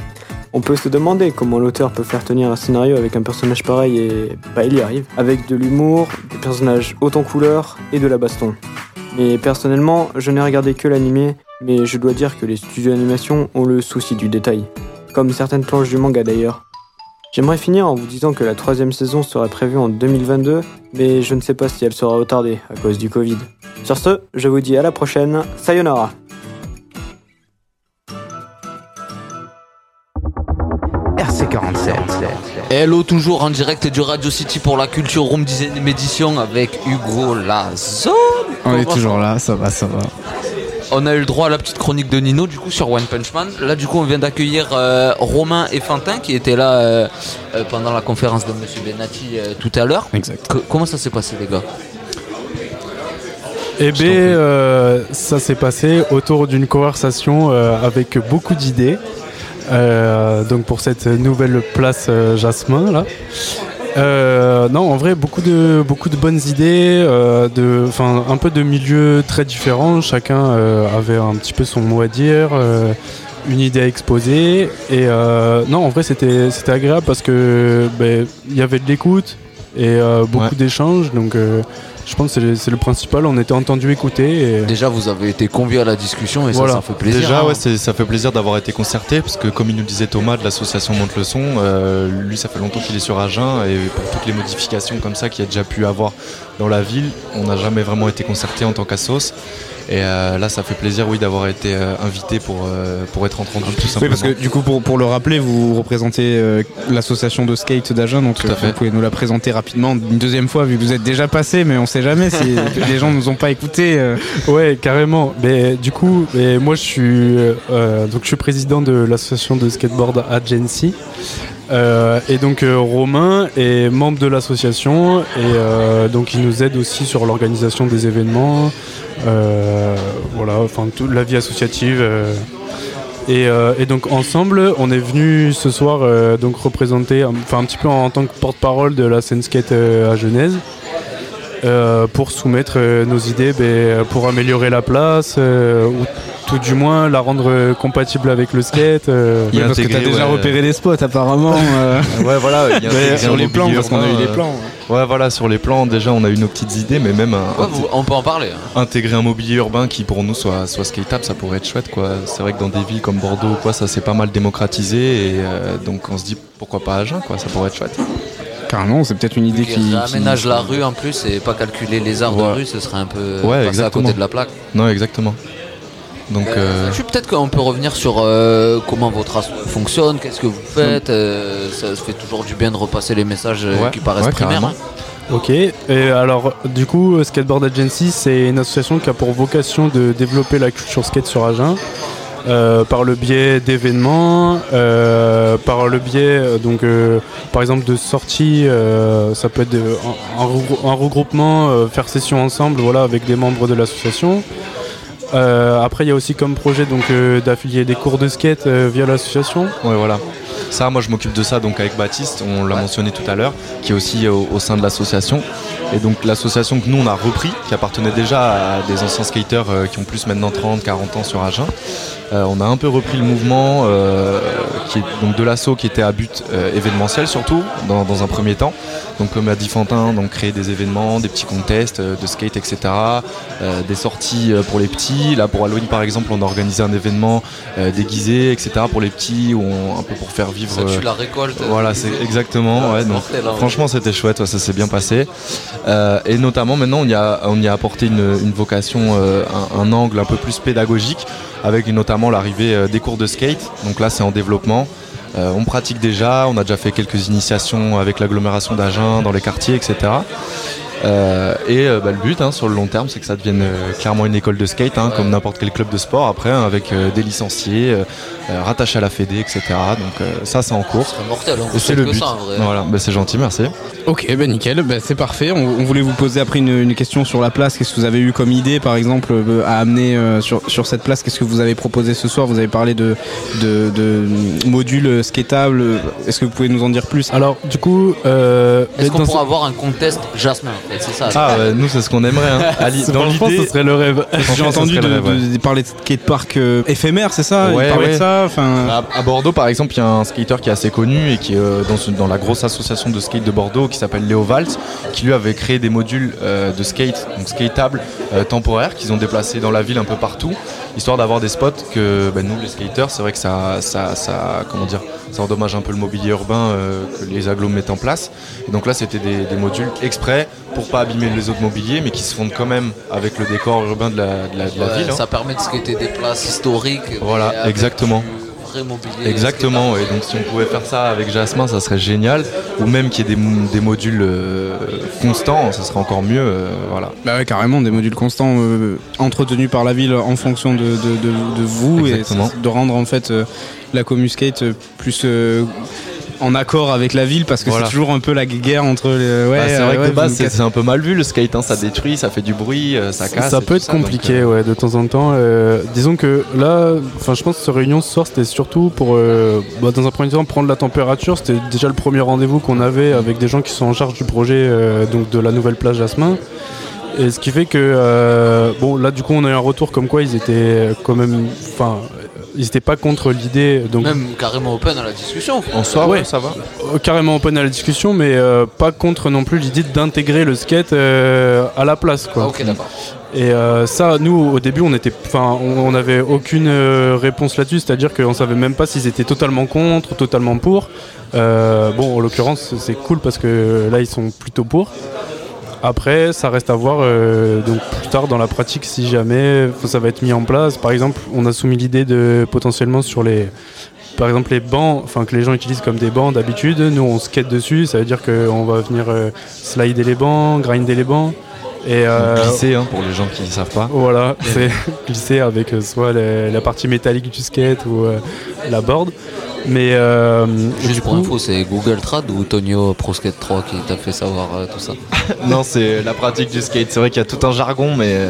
On peut se demander comment l'auteur peut faire tenir un scénario avec un personnage pareil et bah il y arrive, avec de l'humour, des personnages haut en couleur et de la baston. Mais personnellement, je n'ai regardé que l'animé, mais je dois dire que les studios d'animation ont le souci du détail, comme certaines planches du manga d'ailleurs. J'aimerais finir en vous disant que la troisième saison serait prévue en 2022, mais je ne sais pas si elle sera retardée à cause du Covid. Sur ce, je vous dis à la prochaine, sayonara RC47. Hello, toujours en direct du Radio City pour la Culture Room 10 édition avec Hugo Lazone. On est toujours là, ça va, ça va. On a eu le droit à la petite chronique de Nino du coup sur One Punch Man. Là du coup on vient d'accueillir euh, Romain et Fantin qui étaient là euh, euh, pendant la conférence de Monsieur Benati euh, tout à l'heure. Exact. Que- comment ça s'est passé les gars? Eh bien, euh, ça s'est passé autour d'une conversation euh, avec beaucoup d'idées. Euh, donc pour cette nouvelle place euh, Jasmin là. Euh, non, en vrai, beaucoup de beaucoup de bonnes idées, euh, de, enfin un peu de milieux très différents. Chacun euh, avait un petit peu son mot à dire, euh, une idée à exposer. Et euh, non, en vrai, c'était c'était agréable parce que ben, il y avait de l'écoute et euh, beaucoup Ouais. d'échanges. Donc euh, je pense que c'est le- principal. On était entendu écouter. Et... Déjà vous avez été conviés à la discussion et Voilà. ça ça fait plaisir. Déjà, hein. ouais, ça fait plaisir d'avoir été concerté parce que, comme il nous disait Thomas de l'association Monte le Son, euh, lui, ça fait longtemps qu'il est sur Agen et pour toutes les modifications comme ça qu'il y a déjà pu avoir dans la ville, on n'a jamais vraiment été concerté en tant qu'assos. Et euh, là, ça fait plaisir, oui, d'avoir été euh, invité pour, euh, pour être entendu tout Oui, simplement. parce que du coup, pour, pour le rappeler, vous représentez euh, l'association de skate d'Agen, donc Tout à fait. vous pouvez nous la présenter rapidement une deuxième fois, vu que vous êtes déjà passé, mais on sait jamais si les gens nous ont pas écoutés. euh. Ouais, carrément. Mais du coup, mais moi je suis euh, donc je suis président de l'association de skateboard Agency. Euh, et donc euh, Romain est membre de l'association et euh, donc il nous aide aussi sur l'organisation des événements, voilà, enfin toute la vie associative. Et, donc ensemble, on est venu ce soir donc représenter, enfin un petit peu en tant que porte-parole de la scène à Genèse. Pour soumettre nos idées ben, pour améliorer la place tout du moins la rendre euh, compatible avec le skate. euh. Il y a Ouais, parce que t'as déjà ouais. repéré des spots apparemment. euh, Ouais, voilà, sur les plans, parce qu'on a eu les euh, plans. Ouais, voilà, sur les plans, déjà, on a eu nos petites idées, mais même un- Ouais, on peut en parler. hein. intégrer un mobilier urbain qui pour nous soit, soit skateable, ça pourrait être chouette quoi. C'est vrai que dans des villes comme Bordeaux quoi, ça s'est pas mal démocratisé et euh, donc on se dit pourquoi pas Agen quoi, ça pourrait être chouette. Carrément, c'est peut-être une idée Qui qui. réaménage qui- la rue en plus et pas calculer les arts Voilà. de rue, ce serait un peu Ouais, passer à côté de la plaque. Non, exactement. Donc euh, Je peut-être qu'on peut revenir sur euh, comment votre asso fonctionne, qu'est-ce que vous faites. euh, ça se fait toujours du bien de repasser les messages euh, Ouais, qui paraissent ouais, primaires. hein. Ok. Et alors du coup, euh, Skateboard Agency, c'est une association qui a pour vocation de développer la culture skate sur Agen. euh, par le biais d'événements, euh, par le biais euh, donc euh, par exemple de sorties, euh, ça peut être de- un, un regrou- un regroupement, euh, faire session ensemble, voilà, avec des membres de l'association. Euh, après, il y a aussi comme projet donc euh, d'affilier des cours de skate euh, via l'association. ouais voilà. Ça, moi je m'occupe de ça donc avec Baptiste, on l'a Ouais. mentionné tout à l'heure, qui est aussi au, au sein de l'association. Et donc l'association que nous on a repris, qui appartenait déjà à des anciens skaters euh, qui ont plus maintenant 30, 40 ans sur Agen. Euh, on a un peu repris le mouvement euh, qui est donc de l'assaut qui était à but euh, événementiel surtout dans, dans un premier temps. Donc comme l'a dit Fantin, donc créer des événements, des petits contests euh, de skate, etc. euh, des sorties euh, pour les petits. Là pour Halloween par exemple, on a organisé un événement euh, déguisé, etc. pour les petits, où on- un peu pour faire faire vivre. Ça tue euh, la récolte. Voilà, c'est exactement. Ouais, donc, mortel, hein. franchement, c'était chouette, ouais, ça s'est bien passé. Euh, et notamment, maintenant, on y a, on y a apporté une, une vocation, euh, un, un angle un peu plus pédagogique, avec notamment l'arrivée des cours de skate. Donc là, c'est en développement. Euh, on pratique déjà, on a déjà fait quelques initiations avec l'agglomération d'Agen, dans les quartiers, etc. Euh, et euh, bah, le but hein, sur le long terme, c'est que ça devienne euh, clairement une école de skate, hein, comme n'importe quel club de sport, après, hein, avec euh, des licenciés, rattachés à la Fédé, etc. Donc euh, ça, c'est en cours. C'est mortel, on Et vous c'est le que but. ça, en vrai. Voilà, bah, c'est gentil, merci. Ok, ben nickel, ben c'est parfait. On, on voulait vous poser après une, une question sur la place. Qu'est-ce que vous avez eu comme idée, par exemple, à amener euh, sur, sur cette place? Qu'est-ce que vous avez proposé ce soir? Vous avez parlé de, de, de modules skatables. Est-ce que vous pouvez nous en dire plus? Alors, du coup, euh, Est-ce qu'on pourra ce- avoir un contest Jasmin? C'est ça. Ah, ouais, nous, c'est ce qu'on aimerait. Hein. À l'i- dans franchement, ce serait le rêve. J'ai entendu serait de, le rêve, ouais. de- de parler de skatepark euh, éphémère, c'est ça? Ouais, Il parlait ouais. de ça enfin, À, à Bordeaux, par exemple, il y a un skater qui est assez connu et qui est euh, dans, ce- dans la grosse association de skate de Bordeaux qui s'appelle Léo Valls, qui lui avait créé des modules euh, de skate, donc skatable euh, temporaires, qu'ils ont déplacés dans la ville un peu partout, histoire d'avoir des spots que ben, nous, les skaters, c'est vrai que ça, ça, ça, comment dire, ça endommage un peu le mobilier urbain euh, que les agglos mettent en place. Et donc là, c'était des, des modules exprès pour pas abîmer les autres mobiliers, mais qui se fondent quand même avec le décor urbain de la, de la, de la Ouais, ville. hein. Ça permet de skater des places historiques. Voilà, exactement. du Vrai mobilier. Exactement, et donc si on pouvait faire ça avec Jasmin, ça serait génial. Ou même qu'il y ait des, mo- des modules euh, constants, ça serait encore mieux. euh, voilà. Bah ouais, carrément, des modules constants euh, entretenus par la ville en fonction de, de, de- de vous Exactement. et de rendre en fait euh, la commuscate euh, plus euh, en accord avec la ville parce que Voilà. c'est toujours un peu la guerre entre les. Ouais, Bah, c'est euh, vrai que ouais, de base, c'est un peu mal vu le skate, hein, ça détruit, ça fait du bruit, euh, ça casse. Ça peut être compliqué, donc, euh, ouais, de temps en temps. Euh, disons que là, enfin, je pense que cette réunion ce soir, c'était surtout pour, euh, bah, dans un premier temps, prendre la température. C'était déjà le premier rendez-vous qu'on avait avec des gens qui sont en charge du projet, euh, donc de la nouvelle plage Jasmin. Et ce qui fait que, euh, bon, là, du coup, on a eu un retour comme quoi ils étaient quand même, enfin, ils étaient pas contre l'idée, donc Même carrément open à la discussion. En soi, Ouais. ça va. euh, carrément open à la discussion, mais euh, pas contre non plus l'idée d'intégrer le skate euh, à la place, quoi. Ah, ok, d'accord. Et euh, ça, nous, au début, on était, enfin, on on n'avait aucune réponse là-dessus, c'est-à-dire qu'on savait même pas s'ils étaient totalement contre, totalement pour. Euh, bon, en l'occurrence, c'est cool parce que là, ils sont plutôt pour. Après, ça reste à voir euh, donc plus tard dans la pratique si jamais ça va être mis en place. Par exemple, on a soumis l'idée de potentiellement sur les, par exemple les bancs, enfin que les gens utilisent comme des bancs d'habitude. Nous, on skate dessus, ça veut dire qu'on va venir euh, slider les bancs, grinder les bancs. Et euh, Glisser, hein, pour les gens qui ne savent pas. voilà, c'est glisser avec euh, soit la, la partie métallique du skate ou euh, la board. Mais euh, Juste pour coup, info, c'est Google Trad ou Tonio Pro Skate 3 qui t'a fait savoir euh, tout ça non, c'est la pratique du skate. C'est vrai qu'il y a tout un jargon, mais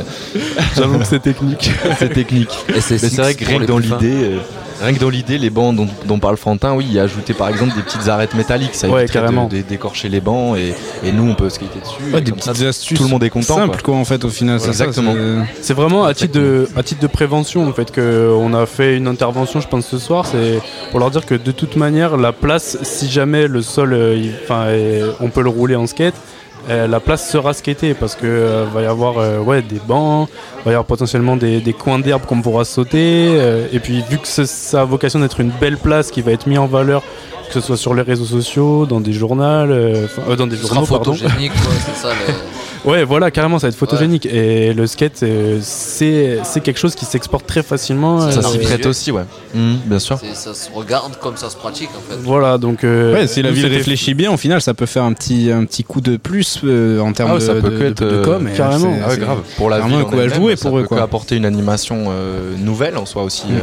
j'avoue que c'est technique. c'est technique. Et c'est Mais c'est vrai que dans l'idée, euh, rien que dans l'idée, les bancs dont, dont parle Fantin, oui, il y a ajouté par exemple des petites arêtes métalliques, ça Ouais, carrément. de- de- d'écorcher les bancs et, et nous on peut skater dessus. Ouais, des comme ça, petites astuces tout le monde est content. simples quoi. quoi. en fait au final. c'est ça, Exactement. c'est- vraiment à titre, de, à titre de prévention en fait qu'on a fait une intervention, je pense ce soir, c'est pour leur dire que de toute manière la place, si jamais le sol, euh, enfin, on peut le rouler en skate. Euh, la place sera skatée parce que euh, va y avoir euh, ouais, des bancs, va y avoir potentiellement des, des coins d'herbe qu'on pourra sauter. et puis vu que ça a vocation d'être une belle place qui va être mise en valeur, que ce soit sur les réseaux sociaux, dans des journaux, euh, euh, dans des journaux, pardon. quoi, c'est ça. le- Ouais, voilà, carrément, ça va être photogénique. Et le skate, euh, c'est c'est quelque chose qui s'exporte très facilement. Ça Ça euh, s'y prête aussi, ouais. Mhm, bien sûr. Ça se regarde comme ça se pratique en fait. Voilà, donc. euh, Ouais, si la ville réfléchit bien, au final, ça peut faire un petit, un petit coup de plus euh, en termes Ah ouais, de, ça peut de- que être, de- de com. et carrément. c'est- Ah ouais, grave. Pour la ville un coup à jouer ça pour eux, peut quoi. apporter une animation euh, nouvelle en soi aussi. euh.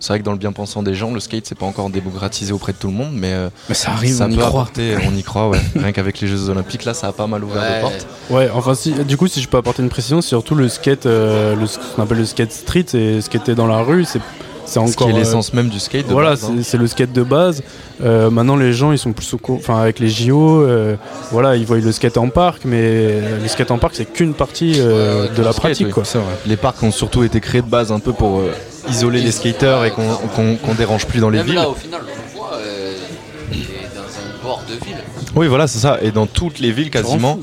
C'est vrai que dans le bien pensant des gens, le skate c'est pas encore démocratisé auprès de tout le monde, mais euh, Mais ça arrive, ça on y peut croit. apporter, on y croit, ouais. Rien qu'avec les Jeux Olympiques, là, ça a pas mal ouvert Ouais. des portes. Ouais, enfin, si, du coup, si je peux apporter une précision, c'est surtout le skate, euh, le, ce qu'on appelle le skate street, c'est skater dans la rue, c'est c'est Ce encore. qui est euh, l'essence même du skate. de Voilà, base, hein. c'est c'est le skate de base. Euh, maintenant, les gens, ils sont plus au courant. Enfin, avec les JO, euh, voilà, ils voient le skate en parc, mais le skate en parc, c'est qu'une partie euh, de la skate, pratique, oui. quoi. Les parcs ont surtout été créés de base un peu pour euh, isoler les skateurs et qu'on qu'on- qu'on dérange plus dans les Même villes. là, au final, on le voit, euh, il est dans un bord de ville. Oui, voilà, c'est ça. Et dans toutes les villes quasiment,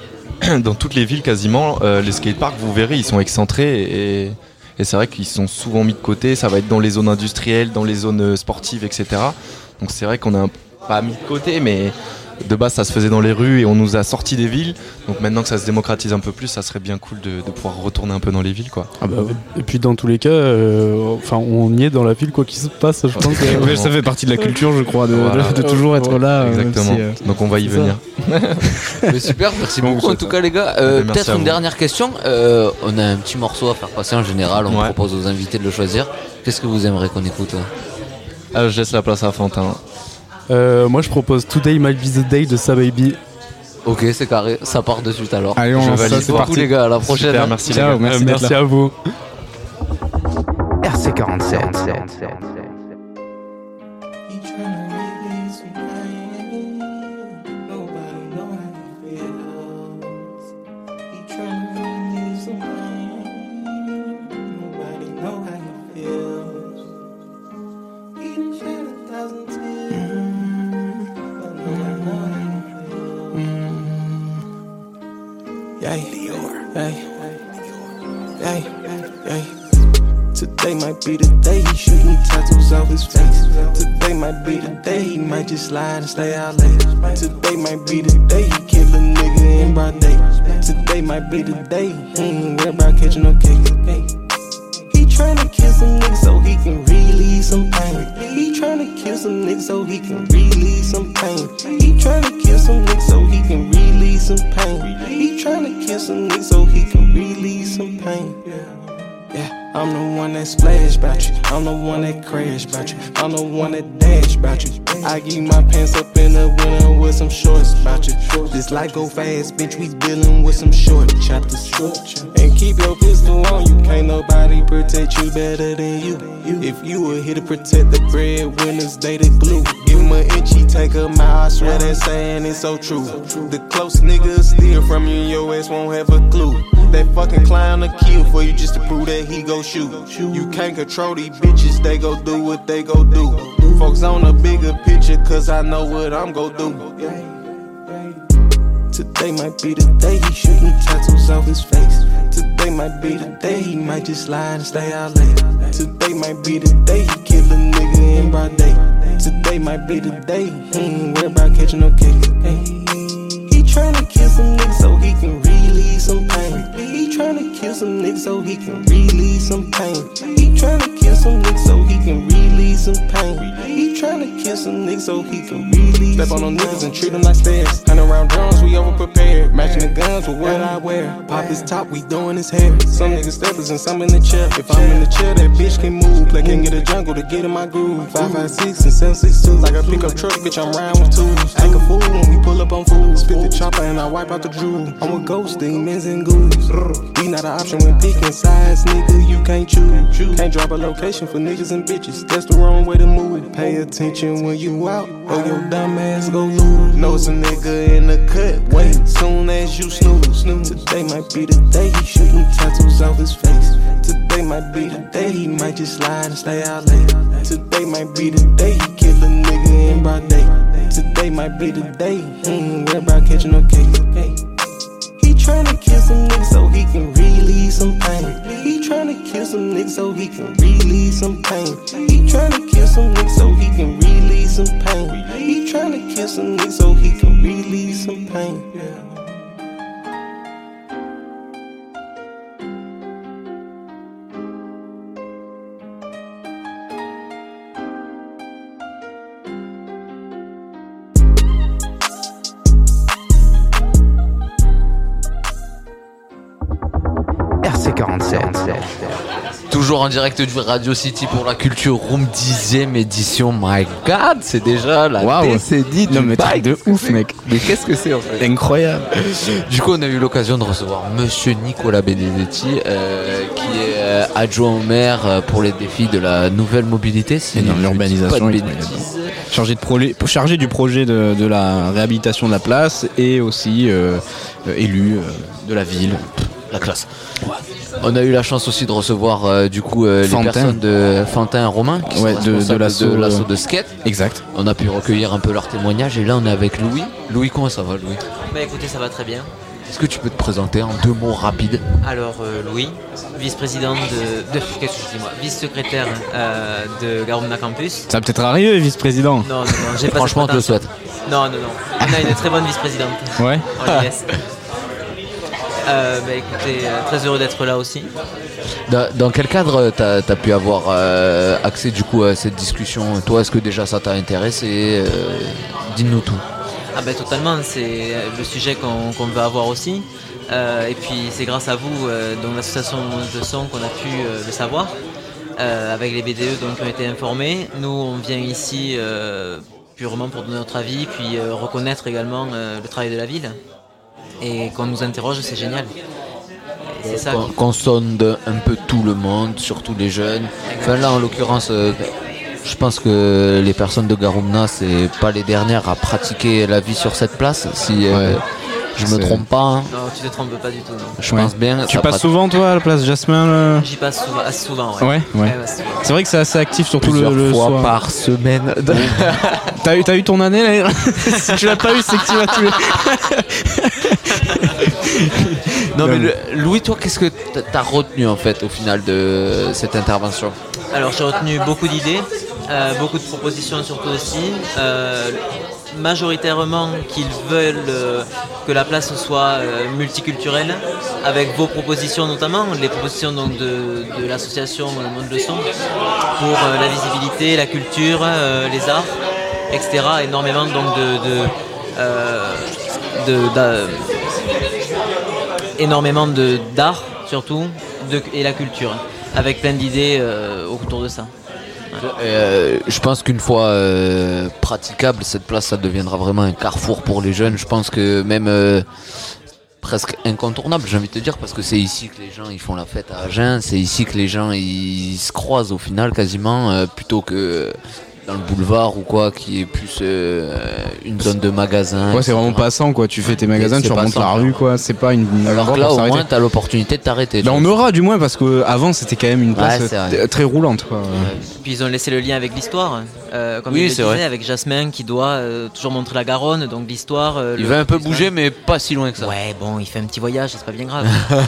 dans toutes les villes quasiment, euh, les skateparks, vous verrez, ils sont excentrés et, et c'est vrai qu'ils sont souvent mis de côté. Ça va être dans les zones industrielles, dans les zones euh, sportives, etc. Donc c'est vrai qu'on a un- pas mis de côté, mais de base ça se faisait dans les rues et on nous a sorti des villes. Donc maintenant que ça se démocratise un peu plus, ça serait bien cool de, de pouvoir retourner un peu dans les villes, quoi. Ah bah. Et puis dans tous les cas, euh, enfin on y est dans la ville quoi qu'il se passe, je pense. que- ça fait partie de la culture, je crois, de, Voilà. de- de toujours être là. Exactement. si, euh, Donc on va y venir. Mais super, merci Bon, beaucoup en tout ça. cas les gars. Euh, merci Peut-être une vous. dernière question. Euh, on a un petit morceau à faire passer en général, on Ouais. propose aux invités de le choisir. Qu'est-ce que vous aimeriez qu'on écoute hein Ah, je laisse la place à Fantin. Euh, moi je propose Today Might Be the Day de Sababy. Ok, c'est carré, ça part de suite alors. Allez, on Je ça, valide. c'est beaucoup les gars, à la prochaine. Super, hein. merci les gars. merci Euh, merci à vous. RC47. Might slide and stay out late. Today might be the day he kill a nigga in broad day. Today might be the day Go fast, bitch. We dealing with some short chapters. And keep your pistol on you. Can't nobody protect you better than you. If you were here to protect the breadwinners, they the glue. Give 'em an inch, he take a mile. I swear that saying is so true. The close niggas steal from you, and your ass won't have a clue. That fucking clown to kill for you just to prove that he go shoot. You can't control these bitches, they go do what they go do. Folks on a bigger picture, cause I know what I'm gon' do. Today might be the day he shooting tattoos off his face. Today might be the day he might just slide and stay out late. Today might be the day he kill a nigga in broad day. Today might be the day ain't worried about catching no cake. He tryna kill some niggas so he can relieve some pain. He tryna kill some niggas so he can relieve some pain. He tryna kill some niggas so he can relieve some pain. He tryna kill some niggas so he can relieve Step on them niggas and treat them like stairs. Hundred round drums, we over prepared. Matching the guns with what I wear. Pop his top, we doing his hair. Some niggas steppers and some in the chair. If I'm in the chair, that bitch can move. Like can get a jungle to get in my groove. 556 and 762. Like a pickup truck, bitch, I'm riding with tools. Act a fool when we pull up on fools. Spit the chopper and I wipe out the drool. I'm with ghost demons and ghouls. We not an option when picking sides, nigga. You can't choose. Can't drop a location for niggas and bitches. That's the wrong way to move. Pay attention when you out, or your dumb ass go lose. Know it's a nigga in the cut. Wait, soon as you snooze. Today might be the day he shooting tattoos off his face. Today might be the day he might just slide and stay out late. Today might be the day he kill a nigga in broad day. Today might be the mm, day he ain't worried about catching no cake. He tryna kill some niggas so he can relieve some pain. He tryna kill some niggas so he can relieve some pain. He tryna kill some niggas so he can relieve some pain. He tryna kill some niggas so he can relieve some pain. Toujours en direct du Radio City pour la Culture Room 10ème édition. My God, c'est déjà la Waouh. décennie du Non, mais truc bike. de ouf, mec. Mais qu'est-ce que c'est en fait Incroyable. Du coup, on a eu l'occasion de recevoir Monsieur Nicolas Benedetti, euh, qui est euh, adjoint au maire euh, pour les défis de la nouvelle mobilité. si Et dans l'urbanisation. Chargé, de prolet- chargé du projet de, de la réhabilitation de la place et aussi euh, élu euh, de la ville. La classe. On a eu la chance aussi de recevoir euh, du coup euh, les Fantin. personnes de Fantin et Romain qui Ouais, sont de- l'asso, de euh, de skate. Exact. On a pu recueillir un peu leurs témoignages et là on est avec Louis. Louis, comment ça va Louis? Bah écoutez, ça va très bien. Est-ce que tu peux te présenter en deux mots rapides? Alors, euh, Louis, vice-président de. de qu'est-ce que je dis moi? Vice-secrétaire euh, de Garumna Campus. Ça va peut-être arriver, vice-président. Non, non, non, j'ai pas Franchement, je le souhaite. Non, non, non. On a une très bonne vice-présidente. Ouais. On. Euh, bah, écoutez, euh, très heureux d'être là aussi. Dans, dans quel cadre tu as, pu avoir euh, accès du coup à cette discussion? Toi, est-ce que déjà ça t'a intéressé Euh, Dis-nous tout. Ah ben totalement, c'est le sujet qu'on qu'on veut avoir aussi. Euh, et puis c'est grâce à vous, euh, donc l'association de son, qu'on a pu euh, le savoir, euh, avec les BDE donc, qui ont été informés. Nous, on vient ici euh, purement pour donner notre avis, puis euh, reconnaître également euh, le travail de la ville. Et qu'on nous interroge, c'est génial. Ça. Qu'on qui- qu'on sonde un peu tout le monde, surtout les jeunes. Enfin là, en l'occurrence, euh, je pense que les personnes de Garumna, c'est pas les dernières à pratiquer la vie sur cette place. Si euh, je me trompe pas, hein. Non, tu te trompes pas du tout. non. je Ouais. pense bien. Tu ça passes pratique souvent, toi, à la place Jasmin là J'y passe souvent, assez souvent. Ouais, Ouais, ouais. assez souvent. C'est vrai que c'est assez actif, surtout le, plusieurs le fois soir. par semaine. T'as eu, t'as eu ton année là Si tu l'as pas eu, c'est que tu vas tous les. non mais le- Louis, toi, qu'est-ce que t'as- t'as retenu en fait au final de cette intervention? Alors j'ai retenu beaucoup d'idées, euh, beaucoup de propositions surtout aussi. Euh, majoritairement qu'ils veulent euh, que la place soit euh, multiculturelle, avec vos propositions notamment, les propositions donc, de, l'association euh, Monde Leçon pour la visibilité, la culture, les arts, etc. Énormément donc de, de, énormément d'art surtout et la culture, avec plein d'idées autour de ça. Euh, je pense qu'une fois euh, praticable, cette place, ça deviendra vraiment un carrefour pour les jeunes. Je pense que même euh, presque incontournable, j'ai envie de te dire, parce que c'est ici que les gens ils font la fête à Agen, c'est ici que les gens ils se croisent au final quasiment, euh, plutôt que dans le boulevard ou quoi, qui est plus euh, une zone de magasin. Ouais, c'est vraiment passant quoi. Tu fais tes magasins, tu remontes passant. la rue quoi. C'est pas une. Alors que là, au moins, t'as l'opportunité de t'arrêter. Là, on aura du moins parce que avant c'était quand même une place Ouais, euh, très roulante quoi. Puis ils ont laissé le lien avec l'histoire, euh, comme Oui, il le c'est disait, vrai. avec Jasmin qui doit euh, toujours montrer la Garonne, donc l'histoire. euh, Il le- va un peu bouger, mais pas si loin que ça. Ouais, bon, il fait un petit voyage, c'est pas bien grave.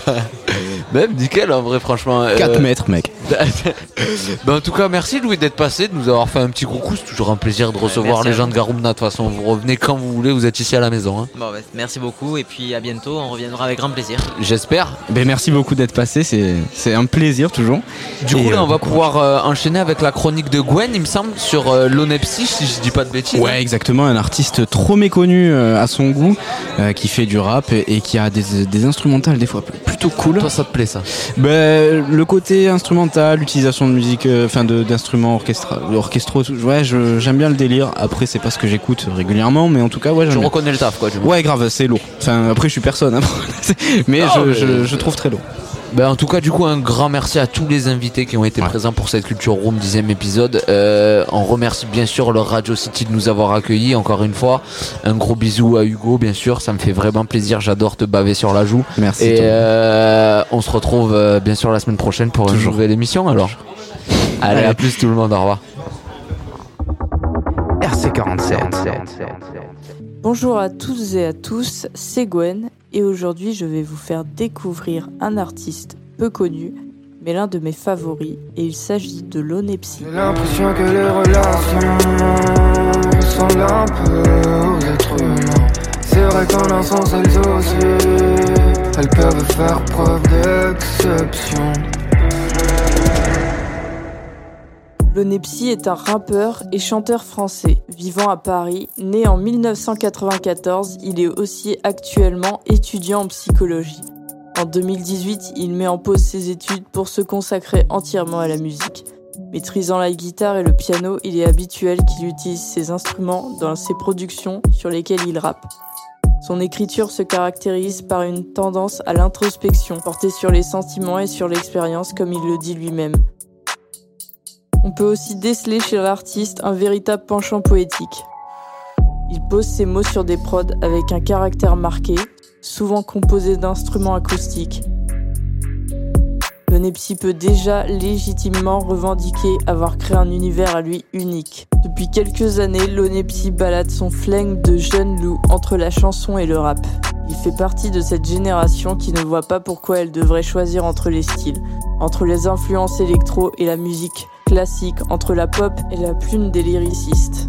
Même nickel en vrai franchement. 4 euh, mètres mec. Ben, en tout cas merci Louis d'être passé, de nous avoir fait un petit coucou, c'est toujours un plaisir de recevoir merci les gens de Garumna, de toute façon vous revenez quand vous voulez, vous êtes ici à la maison. hein. bon, bah, merci beaucoup et puis à bientôt, on reviendra avec grand plaisir. J'espère. Ben merci beaucoup d'être passé. C'est c'est un plaisir toujours. Du Et, coup là euh, on va pouvoir euh, enchaîner avec la chronique de Gwen il me semble sur euh, l'onepsie si je dis pas de bêtises. Ouais, exactement, un artiste trop méconnu euh, à son goût, euh, qui fait du rap et, et qui a des, des instrumentales des fois plutôt cool. Toi ça te plaît ça Ben, le côté instrumental, l'utilisation de musique, euh, enfin de d'instruments orchestra- orchestraux, ouais, je- j'aime bien le délire. Après, c'est pas ce que j'écoute régulièrement, mais en tout cas, ouais, Je bien. reconnais le taf quoi. Ouais, grave, c'est lourd. Enfin, après, je suis personne, hein. mais, je, mais- je- je trouve très lourd. Ben, en tout cas, du coup, un grand merci à tous les invités qui ont été présents pour cette Culture Room dixième épisode. Euh, on remercie bien sûr le Radio City de nous avoir accueillis encore une fois. Un gros bisou à Hugo, bien sûr. Ça me fait vraiment plaisir. J'adore te baver sur la joue. Merci. Et euh, on se retrouve euh, bien sûr la semaine prochaine pour une nouvelle émission. Alors, allez, Allez. à plus tout le monde. Au revoir. RC47. Bonjour à toutes et à tous, c'est Gwen et aujourd'hui je vais vous faire découvrir un artiste peu connu mais l'un de mes favoris et il s'agit de l'onepsie. J'ai l'impression que les relations êtres humains. C'est vrai qu'en un sens elles aussi, elles peuvent faire preuve d'exception. L'onepsie est un rappeur et chanteur français vivant à Paris. Né en 1994, il est aussi actuellement étudiant en psychologie. En 2018, il met en pause ses études pour se consacrer entièrement à la musique. Maîtrisant la guitare et le piano, il est habituel qu'il utilise ces instruments dans ses productions sur lesquelles il rappe. Son écriture se caractérise par une tendance à l'introspection, portée sur les sentiments et sur l'expérience comme il le dit lui-même. On peut aussi déceler chez l'artiste un véritable penchant poétique. Il pose ses mots sur des prods avec un caractère marqué, souvent composé d'instruments acoustiques. Le peut déjà légitimement revendiquer avoir créé un univers à lui unique. Depuis quelques années, l'Onepsi balade son flingue de jeune loup entre la chanson et le rap. Il fait partie de cette génération qui ne voit pas pourquoi elle devrait choisir entre les styles, entre les influences électro et la musique classique, entre la pop et la plume des lyricistes.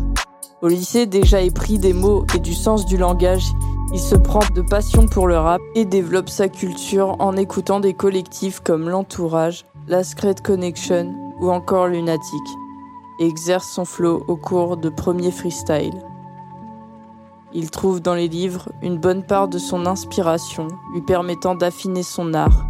Au lycée, déjà épris des mots et du sens du langage, il se prend de passion pour le rap et développe sa culture en écoutant des collectifs comme L'Entourage, La Secret Connection ou encore Lunatic, et exerce son flow au cours de premiers freestyle. Il trouve dans les livres une bonne part de son inspiration, lui permettant d'affiner son art.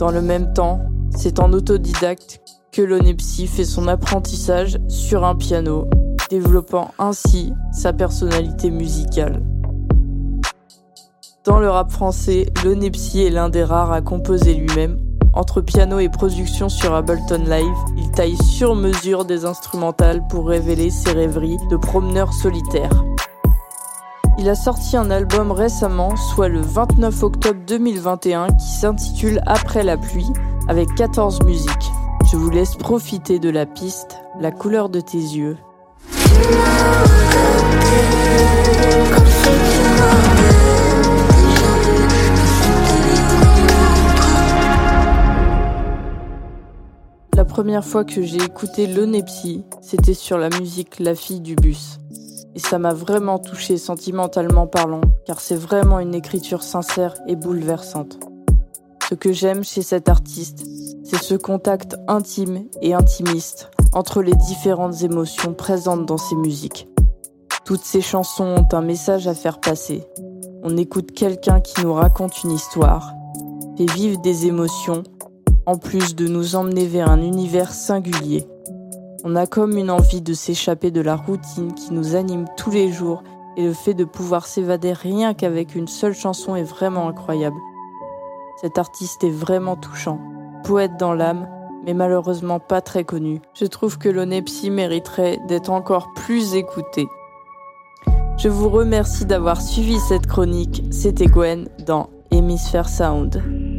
Dans le même temps, c'est en autodidacte que l'Onepsi fait son apprentissage sur un piano, développant ainsi sa personnalité musicale. Dans le rap français, l'Onepsi est l'un des rares à composer lui-même. Entre piano et production sur Ableton Live, il taille sur mesure des instrumentales pour révéler ses rêveries de promeneur solitaire. Il a sorti un album récemment, soit le 29 octobre 2021, qui s'intitule Après la pluie, avec 14 musiques. Je vous laisse profiter de la piste, la couleur de tes yeux. La première fois que j'ai écouté l'Onepsi, c'était sur la musique La fille du bus. Et ça m'a vraiment touché sentimentalement parlant, car c'est vraiment une écriture sincère et bouleversante. Ce que j'aime chez cet artiste, c'est ce contact intime et intimiste entre les différentes émotions présentes dans ses musiques. Toutes ces chansons ont un message à faire passer. On écoute quelqu'un qui nous raconte une histoire, fait vivre des émotions, en plus de nous emmener vers un univers singulier. On a comme une envie de s'échapper de la routine qui nous anime tous les jours et le fait de pouvoir s'évader rien qu'avec une seule chanson est vraiment incroyable. Cet artiste est vraiment touchant, poète dans l'âme, mais malheureusement pas très connu. Je trouve que l'Onepsi mériterait d'être encore plus écouté. Je vous remercie d'avoir suivi cette chronique. C'était Gwen dans Hemisphere Sound.